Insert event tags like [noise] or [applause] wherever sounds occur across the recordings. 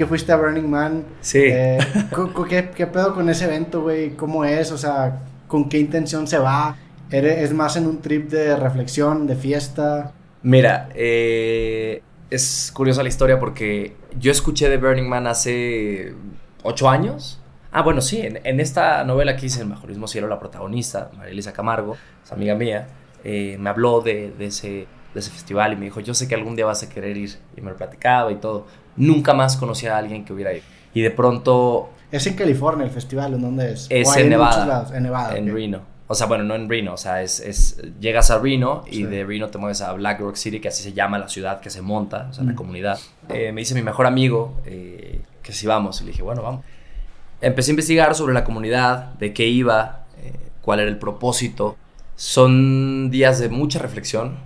que fuiste a Burning Man. Sí. Eh, [laughs] ¿qué, ¿Qué pedo con ese evento, güey? ¿Cómo es? O sea, ¿con qué intención se va? ¿Es más en un trip de reflexión, de fiesta? Mira, eh, es curiosa la historia porque yo escuché de Burning Man hace ocho años. Ah, bueno, sí, en, esta novela que hice, El Mejorismo Cielo, la protagonista, María Elisa Camargo, es amiga mía, eh, me habló de, ese, de ese festival y me dijo, yo sé que algún día vas a querer ir. Y me lo platicaba y todo. Nunca más conocí a alguien que hubiera ido. Y de pronto... Es en California el festival, ¿en dónde es? Es en, Nevada, en Nevada. En Reno. O sea, bueno, no en Reno, o sea, es, es llegas a Reno y de Reno te mueves a Black Rock City, que así se llama la ciudad que se monta, o sea, la mm. comunidad. Eh, me dice mi mejor amigo eh, que si vamos, y le dije, bueno, vamos. Empecé a investigar sobre la comunidad, de qué iba, eh, cuál era el propósito. Son días de mucha reflexión,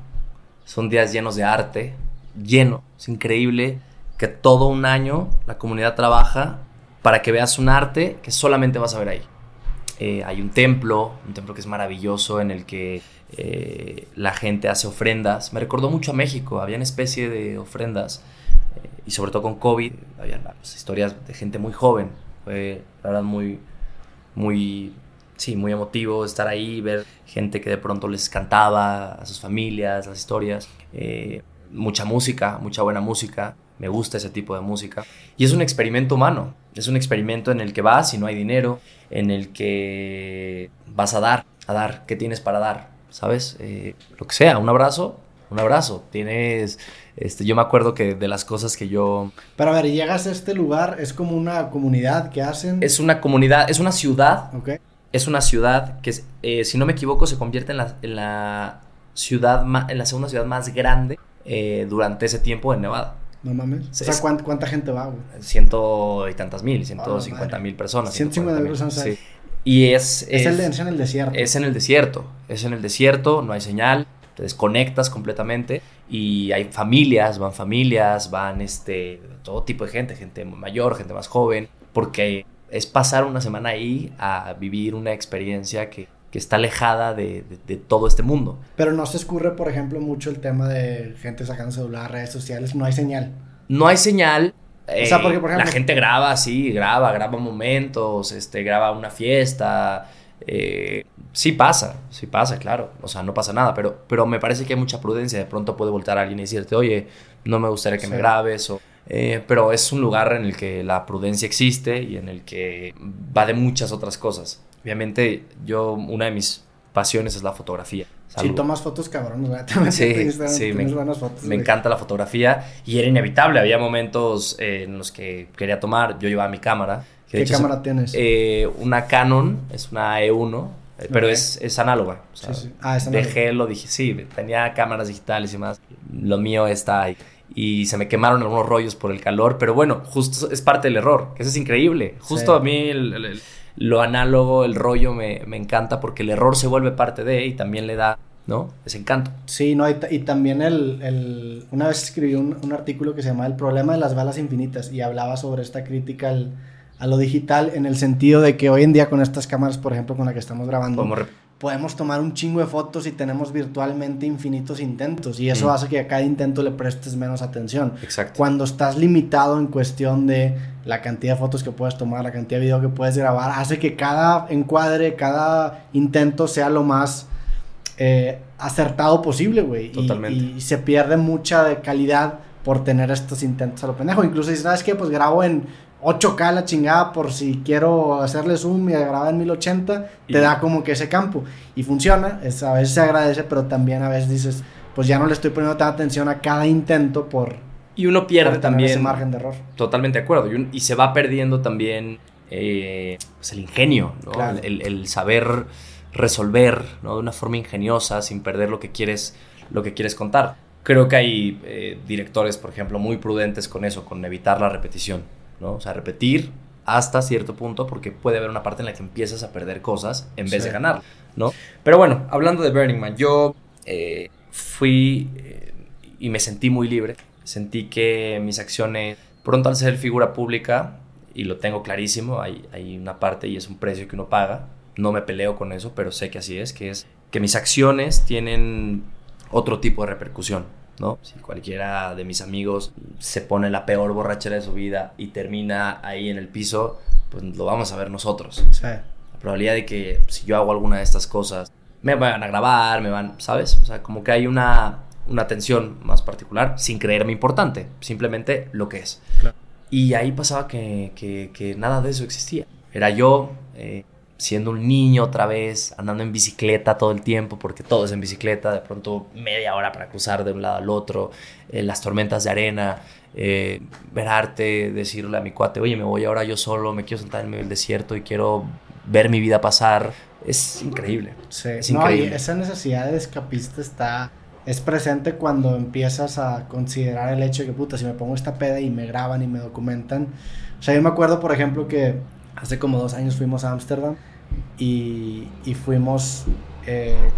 son días llenos de arte, lleno, es increíble que todo un año la comunidad trabaja para que veas un arte que solamente vas a ver ahí. Eh, hay un templo, un templo que es maravilloso en el que eh, la gente hace ofrendas. Me recordó mucho a México, había una especie de ofrendas eh, y sobre todo con COVID, había pues, historias de gente muy joven. Fue la verdad muy, muy, sí, muy emotivo estar ahí, ver gente que de pronto les cantaba a sus familias, las historias. mucha música, mucha buena música. Me gusta ese tipo de música. Y es un experimento humano. Es un experimento en el que vas y no hay dinero, en el que vas a dar, a dar, ¿qué tienes para dar? ¿Sabes? Eh, lo que sea, un abrazo, un abrazo. Tienes, este, yo me acuerdo que de las cosas que yo... Pero a ver, llegas a este lugar, es como una comunidad que hacen... Es una comunidad, es una ciudad. Ok. Es una ciudad que, eh, si no me equivoco, se convierte en la, en la ciudad, en la segunda ciudad más grande eh, durante ese tiempo en Nevada. No mames. o sea, ¿cuánta, gente va, güey? Ciento y tantas mil, ciento cincuenta mil personas. Ciento cincuenta mil personas. Sí. Y es... Es, en el desierto. Es en el desierto. Es en el desierto, no hay señal, te desconectas completamente y hay familias, van familias, van este, todo tipo de gente, gente mayor, gente más joven, porque es pasar una semana ahí a vivir una experiencia que que está alejada de, todo este mundo. Pero no se escurre, por ejemplo, mucho el tema de gente sacando celular, redes sociales, no hay señal. No hay señal. o sea, porque, por ejemplo, la gente graba, sí, graba, graba momentos, este, graba una fiesta. Eh, sí pasa, sí pasa, claro. O sea, no pasa nada, pero, pero me parece que hay mucha prudencia. De pronto puede voltar a alguien y decirte, oye, no me gustaría que me grabes. O, eh, pero es un lugar en el que la prudencia existe y en el que va de muchas otras cosas. Obviamente, yo, una de mis pasiones es la fotografía. Sí, tomas fotos cabrón, Sí, sí, me, fotos, me encanta la fotografía y era inevitable. Había momentos eh, en los que quería tomar, yo llevaba mi cámara. ¿Qué cámara tienes? Eh, una Canon, es una E1, eh, pero es, es, análoga. sí, sí. Ah, es análoga. Dejé, lo dije, sí, tenía cámaras digitales y más. Lo mío está ahí. Y se me quemaron algunos rollos por el calor, pero bueno, justo es parte del error, que eso es increíble. Justo a mí el lo análogo, el rollo me, encanta porque el error se vuelve parte de y también le da, ¿no? Ese encanto. Sí, no, y, también el, Una vez escribí un, artículo que se llama El problema de las balas infinitas y hablaba sobre esta crítica a lo digital en el sentido de que hoy en día con estas cámaras, por ejemplo, con la que estamos grabando podemos tomar un chingo de fotos y tenemos virtualmente infinitos intentos y eso mm. hace que a cada intento le prestes menos atención. Exacto. Cuando estás limitado en cuestión de la cantidad de fotos que puedes tomar, la cantidad de video que puedes grabar, hace que cada encuadre, cada intento sea lo más eh, acertado posible, güey. Totalmente. Y, se pierde mucha de calidad por tener estos intentos a lo pendejo. Incluso si sabes que pues grabo en 8K la chingada por si quiero hacerle zoom y grabar en 1080, te da como que ese campo. Y funciona, es, a veces se agradece, pero también a veces dices, pues ya no le estoy poniendo tanta atención a cada intento por... Y uno pierde también... Ese margen de error. Totalmente de acuerdo. Y, se va perdiendo también eh, pues el ingenio, el, saber resolver ¿no? de una forma ingeniosa sin perder lo que quieres, lo que quieres contar. Creo que hay eh, directores, por ejemplo, muy prudentes con eso, con evitar la repetición. ¿No? O sea, repetir hasta cierto punto porque puede haber una parte en la que empiezas a perder cosas en vez de ganar, ¿no? Pero bueno, hablando de Burning Man, yo eh, fui eh, y me sentí muy libre. Sentí que mis acciones, pronto al ser figura pública, y lo tengo clarísimo, hay, hay una parte y es un precio que uno paga. No me peleo con eso, pero sé que así es, que es que mis acciones tienen otro tipo de repercusión, ¿no? Si cualquiera de mis amigos se pone la peor borrachera de su vida y termina ahí en el piso, pues lo vamos a ver nosotros. La probabilidad de que si yo hago alguna de estas cosas, me van a grabar, me van, ¿sabes? O sea, como que hay una, una atención más particular sin creerme importante, simplemente lo que es. Y ahí pasaba que, que, nada de eso existía. Era yo eh, siendo un niño otra vez, andando en bicicleta todo el tiempo, porque todo es en bicicleta, de pronto media hora para cruzar de un lado al otro, eh, las tormentas de arena, eh, ver arte, decirle a mi cuate, oye, me voy ahora yo solo, me quiero sentar en medio del desierto y quiero ver mi vida pasar. Es increíble. Sí, es increíble. esa necesidad de escapista está es presente cuando empiezas a considerar el hecho de que, puta, si me pongo esta peda y me graban y me documentan. O sea, yo me acuerdo, por ejemplo, que hace como dos años fuimos a Ámsterdam y, y, fuimos... Eh,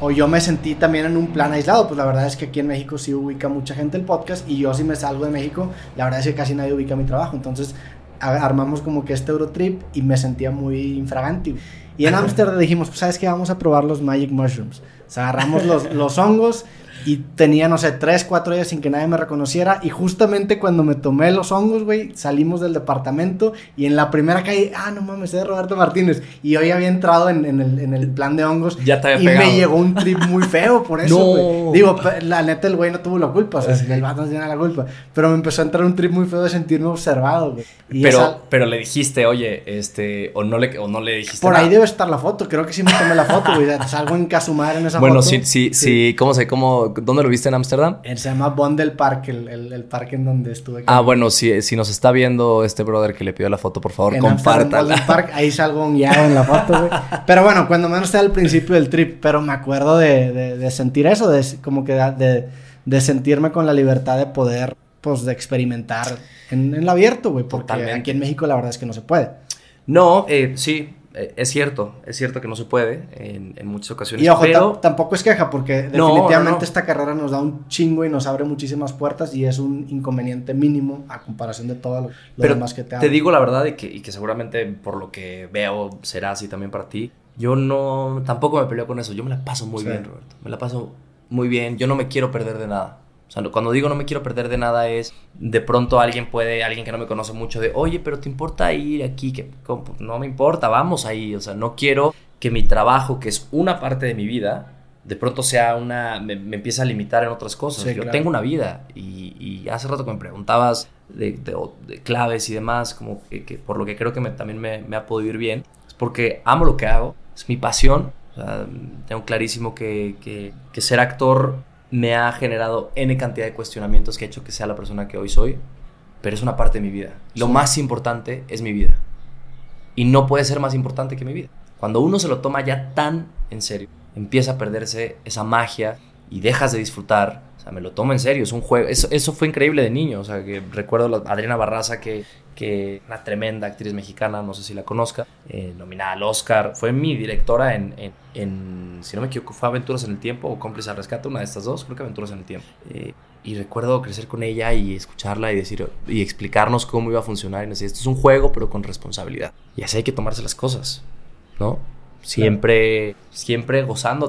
o yo me sentí también en un plan aislado, pues la verdad es que aquí en México sí ubica mucha gente el podcast y yo si me salgo de México, la verdad es que casi nadie ubica mi trabajo, entonces armamos como que este Eurotrip y me sentía muy infragante. Y en [laughs] Ámsterdam dijimos, pues sabes que vamos a probar los Magic Mushrooms. O sea, agarramos los, [laughs] los hongos y tenía, no sé, tres, cuatro días sin que nadie me reconociera. Y justamente cuando me tomé los hongos, güey, salimos del departamento y en la primera calle, ah, no mames, es de Roberto Martínez. Y hoy había entrado en, en, el, en el, plan de hongos. Ya te Y me llegó un trip muy feo por [laughs] eso, güey. Digo, la neta, el güey no tuvo la culpa, o sea, el vato no tiene la culpa. Pero me empezó a entrar un trip muy feo de sentirme observado, güey. pero, pero le dijiste, oye, este, o no le, o no le dijiste. Por ahí debe estar la foto, creo que sí me tomé la foto, güey. Salgo en Casumar en esa foto. Bueno, sí, sí, sí, ¿cómo sé? ¿Cómo, ¿Dónde lo viste en Ámsterdam? Se llama Bondel Park, el, el, parque en donde estuve. Ah, bueno, si, si nos está viendo este brother que le pidió la foto, por favor, compártala. Park, ahí salgo un guiado en la foto, güey. [laughs] Pero bueno, cuando menos está al principio del trip, pero me acuerdo de, de, sentir eso, de como que de, de sentirme con la libertad de poder, pues, de experimentar en, en lo abierto, güey. Porque aquí en México la verdad es que no se puede. No, eh, sí, eh, es cierto, es cierto que no se puede en, muchas ocasiones. Y ojo, tampoco es queja, porque definitivamente esta carrera nos da un chingo y nos abre muchísimas puertas y es un inconveniente mínimo a comparación de todo lo, demás que te Te digo la verdad y que, y que seguramente por lo que veo será así también para ti. Yo no, tampoco me peleo con eso. Yo me la paso muy bien, Roberto. Me la paso muy bien. Yo no me quiero perder de nada. O sea, cuando digo no me quiero perder de nada es de pronto alguien puede, alguien que no me conoce mucho, de oye, pero te importa ir aquí, que no me importa, vamos ahí. O sea, no quiero que mi trabajo, que es una parte de mi vida, de pronto sea una, me, empiece a limitar en otras cosas. Yo tengo una vida y, hace rato que me preguntabas de, claves y demás, como que, por lo que creo que también me, ha podido ir bien, es porque amo lo que hago, es mi pasión. O sea, tengo clarísimo que, que ser actor me ha generado N cantidad de cuestionamientos que ha hecho que sea la persona que hoy soy, pero es una parte de mi vida. Lo más importante es mi vida. Y no puede ser más importante que mi vida. Cuando uno se lo toma ya tan en serio, empieza a perderse esa magia y dejas de disfrutar o sea, me lo tomo en serio, es un juego. Eso, eso fue increíble de niño. O sea, que recuerdo a Adriana Barraza, que, que una tremenda actriz mexicana, no sé si la conozca, eh, nominada al Oscar. Fue mi directora en, en, si no me equivoco, fue Aventuras en el Tiempo o Cómplice al Rescate, una de estas dos, creo que Aventuras en el Tiempo. Eh, y recuerdo crecer con ella y escucharla y decir y explicarnos cómo iba a funcionar y decir, esto es un juego pero con responsabilidad. Y así hay que tomarse las cosas, ¿no? Siempre, siempre gozándote